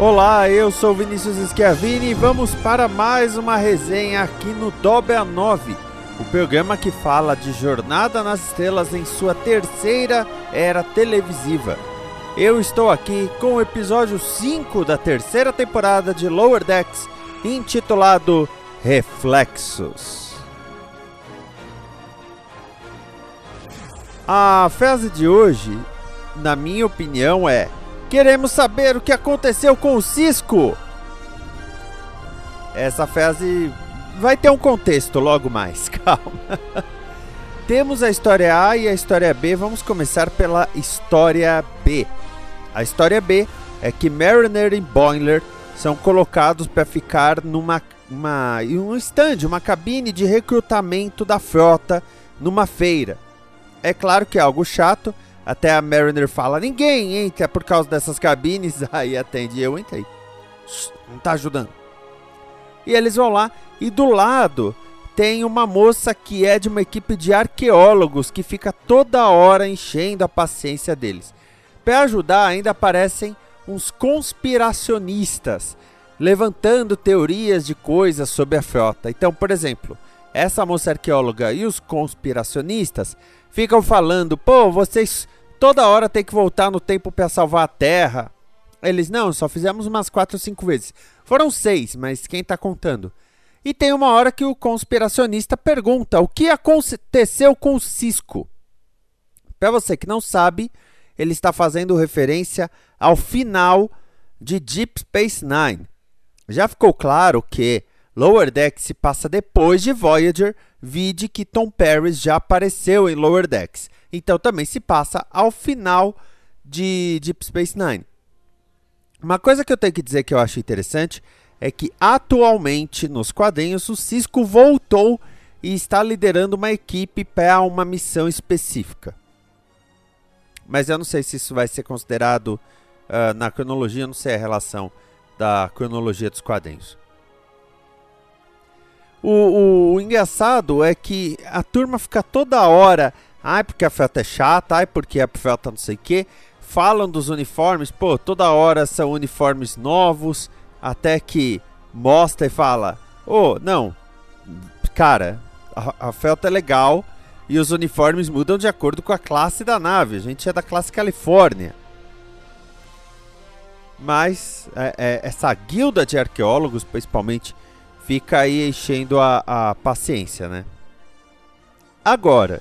Olá, eu sou Vinícius Schiavini e vamos para mais uma resenha aqui no Dobra 9, o programa que fala de Jornada nas Estrelas em sua terceira era televisiva. Eu estou aqui com o episódio 5 da terceira temporada de Lower Decks, intitulado Reflexos. A frase de hoje, na minha opinião, é Queremos saber o que aconteceu com o Cisco. Essa frase vai ter um contexto logo mais, calma. Temos a história A e a história B. Vamos começar pela história B. A história B é que Mariner e Boiler são colocados para ficar numa uma, um stand, uma cabine de recrutamento da frota numa feira. É claro que é algo chato, até a Mariner fala: Ninguém entra por causa dessas cabines. Aí atende: Eu entrei. Não tá ajudando. E eles vão lá e do lado tem uma moça que é de uma equipe de arqueólogos que fica toda hora enchendo a paciência deles. Para ajudar, ainda aparecem uns conspiracionistas levantando teorias de coisas sobre a frota. Então, por exemplo, essa moça arqueóloga e os conspiracionistas ficam falando: pô, vocês toda hora tem que voltar no tempo para salvar a Terra. Eles, não, só fizemos umas 4 ou 5 vezes. Foram 6, mas quem está contando? E tem uma hora que o conspiracionista pergunta o que aconteceu com o Cisco. Para você que não sabe, ele está fazendo referência ao final de Deep Space Nine. Já ficou claro que Lower Decks se passa depois de Voyager, vide que Tom Paris já apareceu em Lower Decks. Então também se passa ao final de Deep Space Nine. Uma coisa que eu tenho que dizer que eu acho interessante é que atualmente nos quadrinhos o Cisco voltou e está liderando uma equipe para uma missão específica. Mas eu não sei se isso vai ser considerado uh, na cronologia, não sei a relação da cronologia dos quadrinhos. O, o, engraçado é que a turma fica toda hora Ai, porque a frota é chata, ai, porque a frota não sei o que. Falam dos uniformes, pô, toda hora são uniformes novos, até que mostra e fala: Ô, oh, não, cara, a, a frota é legal e os uniformes mudam de acordo com a classe da nave. A gente é da classe Califórnia. Mas é, é, essa guilda de arqueólogos, principalmente, fica aí enchendo a, a paciência, né? Agora,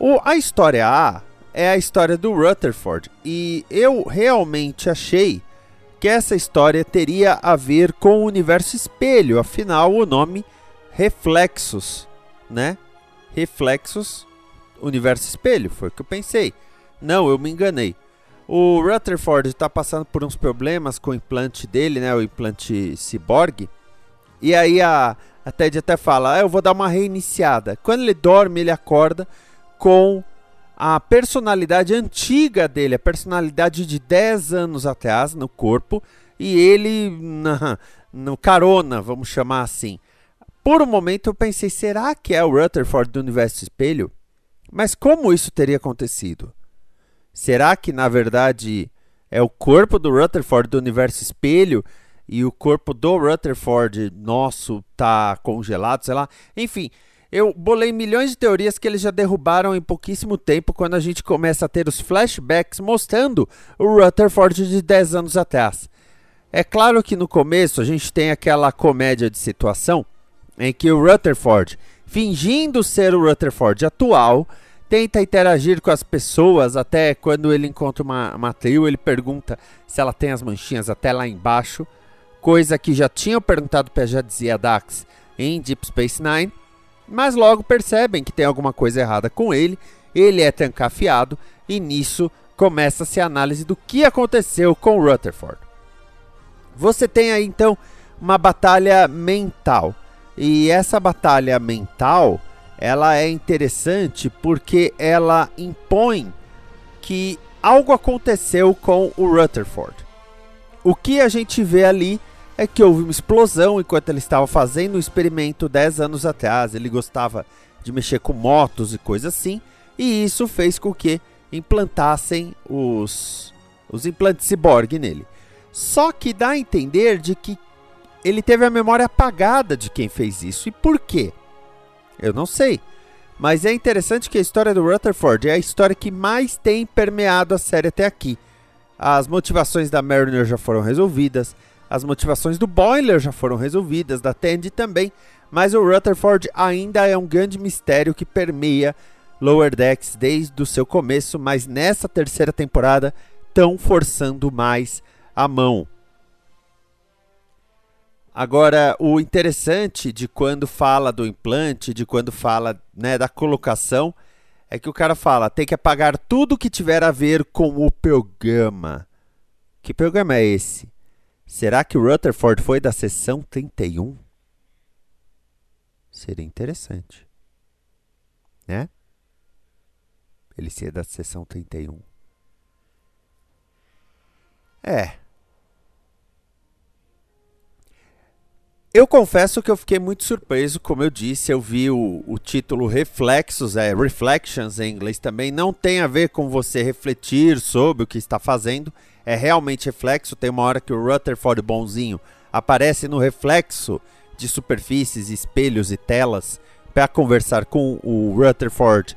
o, a história A é a história do Rutherford. E eu realmente achei que essa história teria a ver com o universo espelho. Afinal, o nome Reflexos, né? Reflexos, universo espelho, foi o que eu pensei. Não, eu me enganei. O Rutherford está passando por uns problemas com o implante dele, né? O implante cyborg. E aí a, a Ted até fala: ah, Eu vou dar uma reiniciada. Quando ele dorme, ele acorda com a personalidade antiga dele, a personalidade de 10 anos atrás no corpo, e ele na, no carona, vamos chamar assim. Por um momento eu pensei, será que é o Rutherford do Universo Espelho? Mas como isso teria acontecido? Será que na verdade é o corpo do Rutherford do Universo Espelho e o corpo do Rutherford nosso tá congelado, sei lá? Enfim, eu bolei milhões de teorias que eles já derrubaram em pouquíssimo tempo quando a gente começa a ter os flashbacks mostrando o Rutherford de 10 anos atrás. É claro que no começo a gente tem aquela comédia de situação em que o Rutherford, fingindo ser o Rutherford atual, tenta interagir com as pessoas até quando ele encontra uma, trio, ele pergunta se ela tem as manchinhas até lá embaixo, coisa que já tinham perguntado para já dizia Dax em Deep Space Nine mas logo percebem que tem alguma coisa errada com ele, ele é trancafiado e nisso começa-se a análise do que aconteceu com Rutherford. Você tem aí então uma batalha mental. E essa batalha mental, ela é interessante porque ela impõe que algo aconteceu com o Rutherford. O que a gente vê ali é que houve uma explosão enquanto ele estava fazendo um experimento 10 anos atrás. Ele gostava de mexer com motos e coisas assim, e isso fez com que implantassem os, os implantes cyborg nele. Só que dá a entender de que ele teve a memória apagada de quem fez isso. E por quê? Eu não sei. Mas é interessante que a história do Rutherford é a história que mais tem permeado a série até aqui. As motivações da Mariner já foram resolvidas, as motivações do Boiler já foram resolvidas, da Tandy também, mas o Rutherford ainda é um grande mistério que permeia Lower Decks desde o seu começo, mas nessa terceira temporada estão forçando mais a mão. Agora, o interessante de quando fala do implante, de quando fala né, da colocação, é que o cara fala: tem que apagar tudo que tiver a ver com o programa. Que programa é esse? Será que o Rutherford foi da sessão 31? Seria interessante. Né? Ele ser da sessão 31. É. Eu confesso que eu fiquei muito surpreso, como eu disse, eu vi o, o título Reflexos, é Reflections em inglês também, não tem a ver com você refletir sobre o que está fazendo, é realmente reflexo. Tem uma hora que o Rutherford bonzinho aparece no reflexo de superfícies, espelhos e telas para conversar com o Rutherford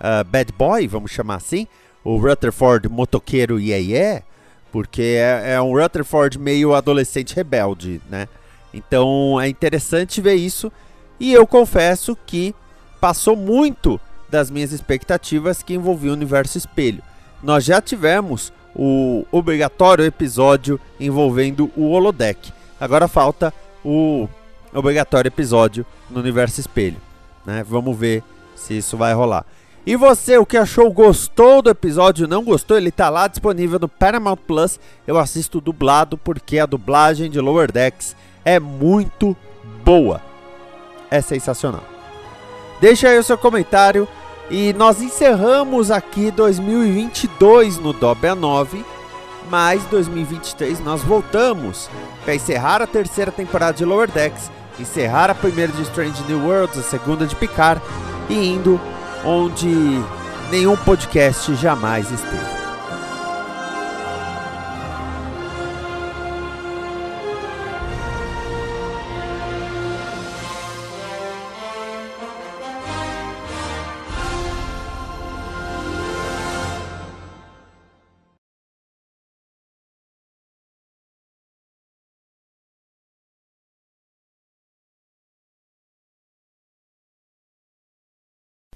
uh, Bad Boy, vamos chamar assim, o Rutherford motoqueiro iê porque é, é um Rutherford meio adolescente rebelde, né? Então é interessante ver isso e eu confesso que passou muito das minhas expectativas que envolvia o universo espelho. Nós já tivemos o obrigatório episódio envolvendo o holodeck. Agora falta o obrigatório episódio no universo espelho, né? Vamos ver se isso vai rolar. E você, o que achou? Gostou do episódio? Não gostou? Ele tá lá disponível no Paramount Plus. Eu assisto dublado porque a dublagem de Lower Decks é muito boa. É sensacional. Deixa aí o seu comentário e nós encerramos aqui 2022 no Dobia 9, mas 2023 nós voltamos para encerrar a terceira temporada de Lower Decks, encerrar a primeira de Strange New Worlds, a segunda de Picard e indo onde nenhum podcast jamais esteve.